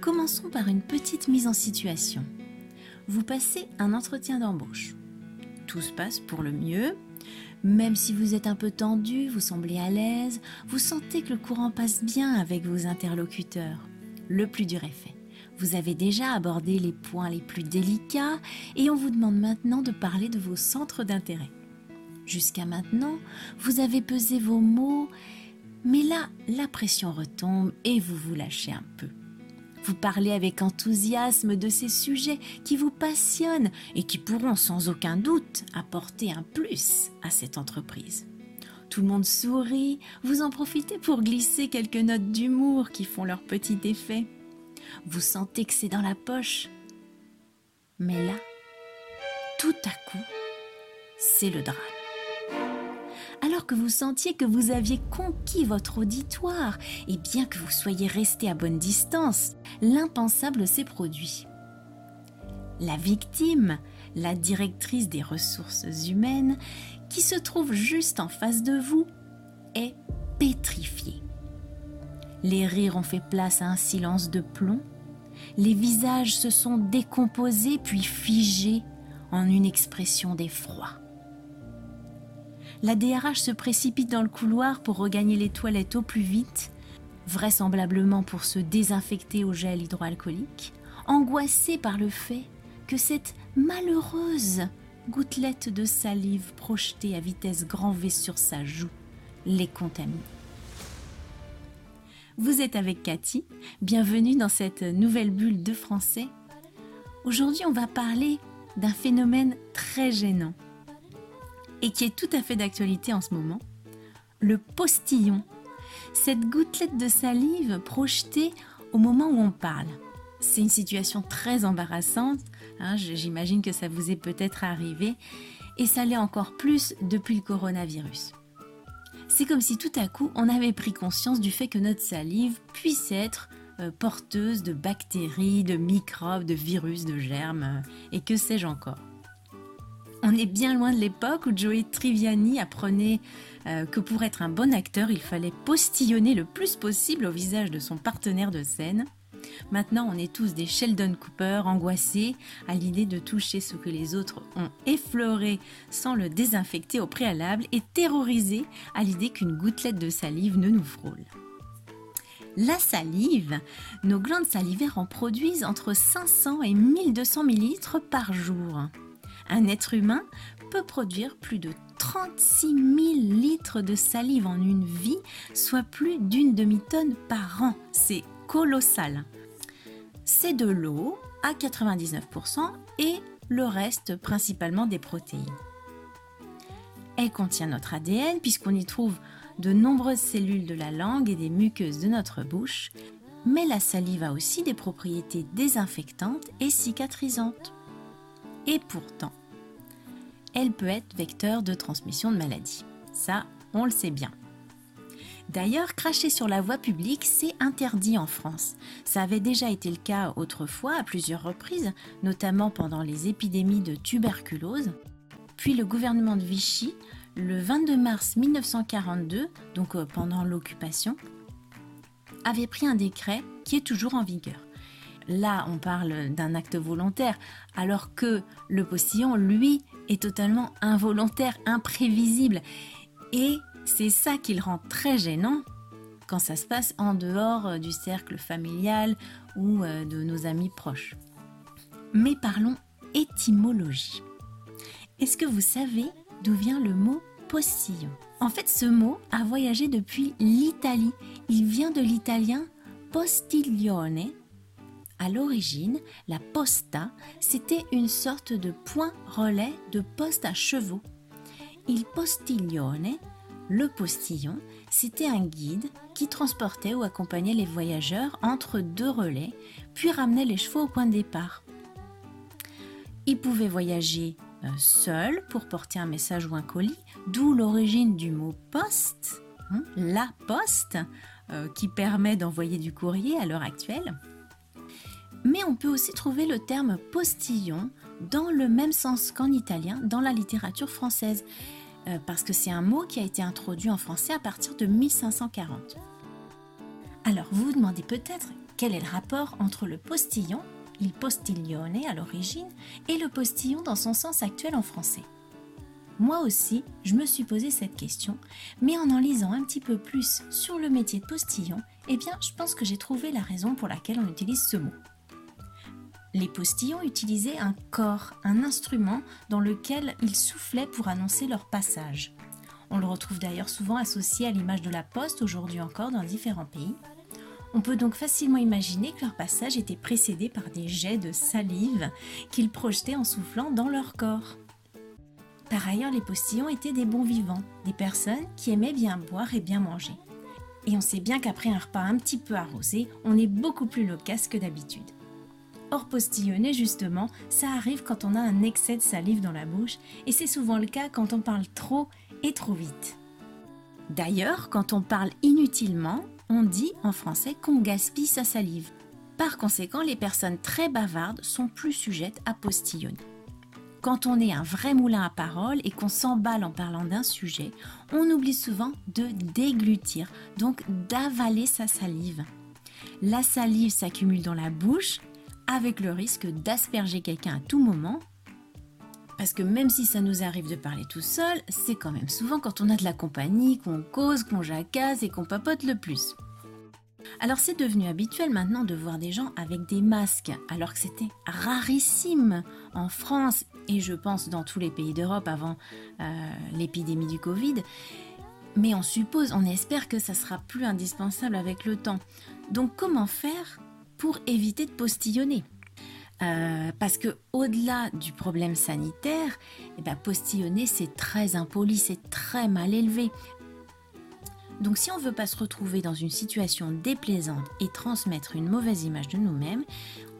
Commençons par une petite mise en situation. Vous passez un entretien d'embauche. Tout se passe pour le mieux. Même si vous êtes un peu tendu, vous semblez à l'aise, vous sentez que le courant passe bien avec vos interlocuteurs. Le plus dur est fait. Vous avez déjà abordé les points les plus délicats et on vous demande maintenant de parler de vos centres d'intérêt. Jusqu'à maintenant, vous avez pesé vos mots, mais là, la pression retombe et vous vous lâchez un peu. Vous parlez avec enthousiasme de ces sujets qui vous passionnent et qui pourront sans aucun doute apporter un plus à cette entreprise. Tout le monde sourit, vous en profitez pour glisser quelques notes d'humour qui font leur petit effet. Vous sentez que c'est dans la poche. Mais là, tout à coup, c'est le drame alors que vous sentiez que vous aviez conquis votre auditoire, et bien que vous soyez resté à bonne distance, l'impensable s'est produit. La victime, la directrice des ressources humaines, qui se trouve juste en face de vous, est pétrifiée. Les rires ont fait place à un silence de plomb, les visages se sont décomposés puis figés en une expression d'effroi la DRH se précipite dans le couloir pour regagner les toilettes au plus vite, vraisemblablement pour se désinfecter au gel hydroalcoolique, angoissée par le fait que cette malheureuse gouttelette de salive projetée à vitesse grand V sur sa joue les contamine. Vous êtes avec Cathy, bienvenue dans cette nouvelle bulle de français. Aujourd'hui on va parler d'un phénomène très gênant et qui est tout à fait d'actualité en ce moment, le postillon, cette gouttelette de salive projetée au moment où on parle. C'est une situation très embarrassante, hein, j'imagine que ça vous est peut-être arrivé, et ça l'est encore plus depuis le coronavirus. C'est comme si tout à coup on avait pris conscience du fait que notre salive puisse être euh, porteuse de bactéries, de microbes, de virus, de germes, euh, et que sais-je encore. On est bien loin de l'époque où Joey Triviani apprenait euh, que pour être un bon acteur, il fallait postillonner le plus possible au visage de son partenaire de scène. Maintenant, on est tous des Sheldon Cooper angoissés à l'idée de toucher ce que les autres ont effleuré sans le désinfecter au préalable et terrorisés à l'idée qu'une gouttelette de salive ne nous frôle. La salive, nos glandes salivaires en produisent entre 500 et 1200 millilitres par jour un être humain peut produire plus de 36 000 litres de salive en une vie, soit plus d'une demi-tonne par an. C'est colossal. C'est de l'eau à 99% et le reste principalement des protéines. Elle contient notre ADN puisqu'on y trouve de nombreuses cellules de la langue et des muqueuses de notre bouche, mais la salive a aussi des propriétés désinfectantes et cicatrisantes. Et pourtant, elle peut être vecteur de transmission de maladies. Ça, on le sait bien. D'ailleurs, cracher sur la voie publique, c'est interdit en France. Ça avait déjà été le cas autrefois à plusieurs reprises, notamment pendant les épidémies de tuberculose. Puis le gouvernement de Vichy, le 22 mars 1942, donc euh, pendant l'occupation, avait pris un décret qui est toujours en vigueur. Là, on parle d'un acte volontaire, alors que le postillon, lui, est totalement involontaire, imprévisible. Et c'est ça qui le rend très gênant, quand ça se passe en dehors euh, du cercle familial ou euh, de nos amis proches. Mais parlons étymologie. Est-ce que vous savez d'où vient le mot postillon En fait, ce mot a voyagé depuis l'Italie. Il vient de l'italien postiglione. À l'origine, la posta, c'était une sorte de point relais de poste à chevaux. Il postiglione, le postillon, c'était un guide qui transportait ou accompagnait les voyageurs entre deux relais, puis ramenait les chevaux au point de départ. Il pouvait voyager euh, seul pour porter un message ou un colis, d'où l'origine du mot poste, hein, la poste, euh, qui permet d'envoyer du courrier à l'heure actuelle. Mais on peut aussi trouver le terme postillon dans le même sens qu'en italien dans la littérature française, euh, parce que c'est un mot qui a été introduit en français à partir de 1540. Alors vous vous demandez peut-être quel est le rapport entre le postillon, il postiglione à l'origine, et le postillon dans son sens actuel en français? Moi aussi, je me suis posé cette question, mais en en lisant un petit peu plus sur le métier de postillon, eh bien, je pense que j'ai trouvé la raison pour laquelle on utilise ce mot. Les postillons utilisaient un corps, un instrument dans lequel ils soufflaient pour annoncer leur passage. On le retrouve d'ailleurs souvent associé à l'image de la poste aujourd'hui encore dans différents pays. On peut donc facilement imaginer que leur passage était précédé par des jets de salive qu'ils projetaient en soufflant dans leur corps. Par ailleurs, les postillons étaient des bons vivants, des personnes qui aimaient bien boire et bien manger. Et on sait bien qu'après un repas un petit peu arrosé, on est beaucoup plus loquace que d'habitude. Or, postillonner, justement, ça arrive quand on a un excès de salive dans la bouche, et c'est souvent le cas quand on parle trop et trop vite. D'ailleurs, quand on parle inutilement, on dit en français qu'on gaspille sa salive. Par conséquent, les personnes très bavardes sont plus sujettes à postillonner. Quand on est un vrai moulin à parole et qu'on s'emballe en parlant d'un sujet, on oublie souvent de déglutir, donc d'avaler sa salive. La salive s'accumule dans la bouche avec le risque d'asperger quelqu'un à tout moment. Parce que même si ça nous arrive de parler tout seul, c'est quand même souvent quand on a de la compagnie qu'on cause, qu'on jacasse et qu'on papote le plus. Alors c'est devenu habituel maintenant de voir des gens avec des masques, alors que c'était rarissime en France et je pense dans tous les pays d'Europe avant euh, l'épidémie du Covid. Mais on suppose, on espère que ça sera plus indispensable avec le temps. Donc comment faire pour éviter de postillonner. Euh, parce que au-delà du problème sanitaire, eh ben, postillonner c'est très impoli, c'est très mal élevé. Donc si on ne veut pas se retrouver dans une situation déplaisante et transmettre une mauvaise image de nous-mêmes,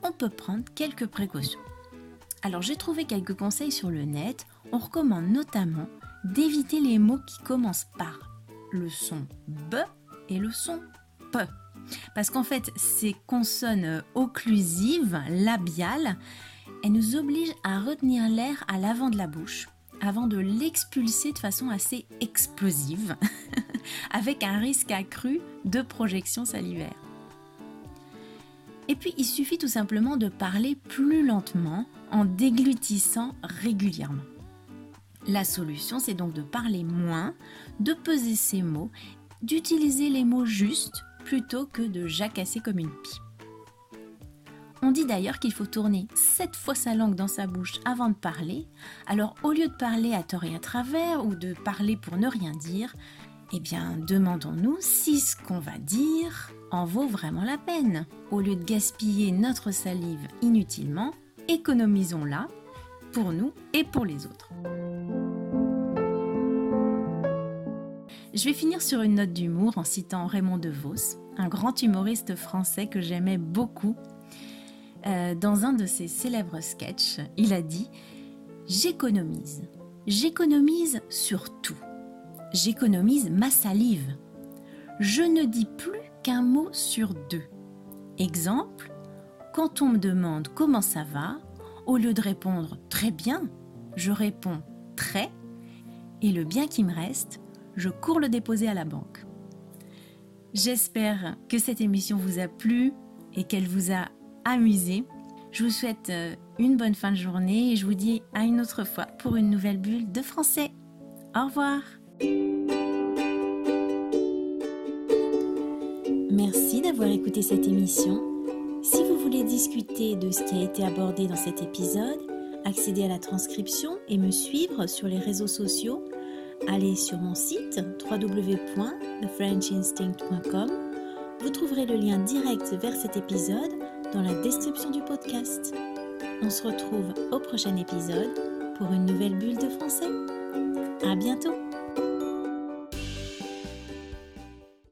on peut prendre quelques précautions. Alors j'ai trouvé quelques conseils sur le net. On recommande notamment d'éviter les mots qui commencent par le son B et le son P. Parce qu'en fait, ces consonnes occlusives, labiales, elles nous obligent à retenir l'air à l'avant de la bouche avant de l'expulser de façon assez explosive, avec un risque accru de projection salivaire. Et puis, il suffit tout simplement de parler plus lentement en déglutissant régulièrement. La solution, c'est donc de parler moins, de peser ses mots, d'utiliser les mots justes plutôt que de jacasser comme une pie. On dit d'ailleurs qu'il faut tourner sept fois sa langue dans sa bouche avant de parler, alors au lieu de parler à tort et à travers ou de parler pour ne rien dire, eh bien demandons-nous si ce qu'on va dire en vaut vraiment la peine. Au lieu de gaspiller notre salive inutilement, économisons-la pour nous et pour les autres. Je vais finir sur une note d'humour en citant Raymond DeVos, un grand humoriste français que j'aimais beaucoup. Euh, dans un de ses célèbres sketchs, il a dit J'économise. J'économise sur tout. J'économise ma salive. Je ne dis plus qu'un mot sur deux. Exemple, quand on me demande comment ça va, au lieu de répondre très bien, je réponds très, et le bien qui me reste, je cours le déposer à la banque. J'espère que cette émission vous a plu et qu'elle vous a amusé. Je vous souhaite euh, une bonne fin de journée et je vous dis à une autre fois pour une nouvelle bulle de français. Au revoir Merci d'avoir écouté cette émission. Si vous voulez discuter de ce qui a été abordé dans cet épisode, accéder à la transcription et me suivre sur les réseaux sociaux, allez sur mon site www.thefrenchinstinct.com. Vous trouverez le lien direct vers cet épisode dans la description du podcast. On se retrouve au prochain épisode pour une nouvelle bulle de français. À bientôt!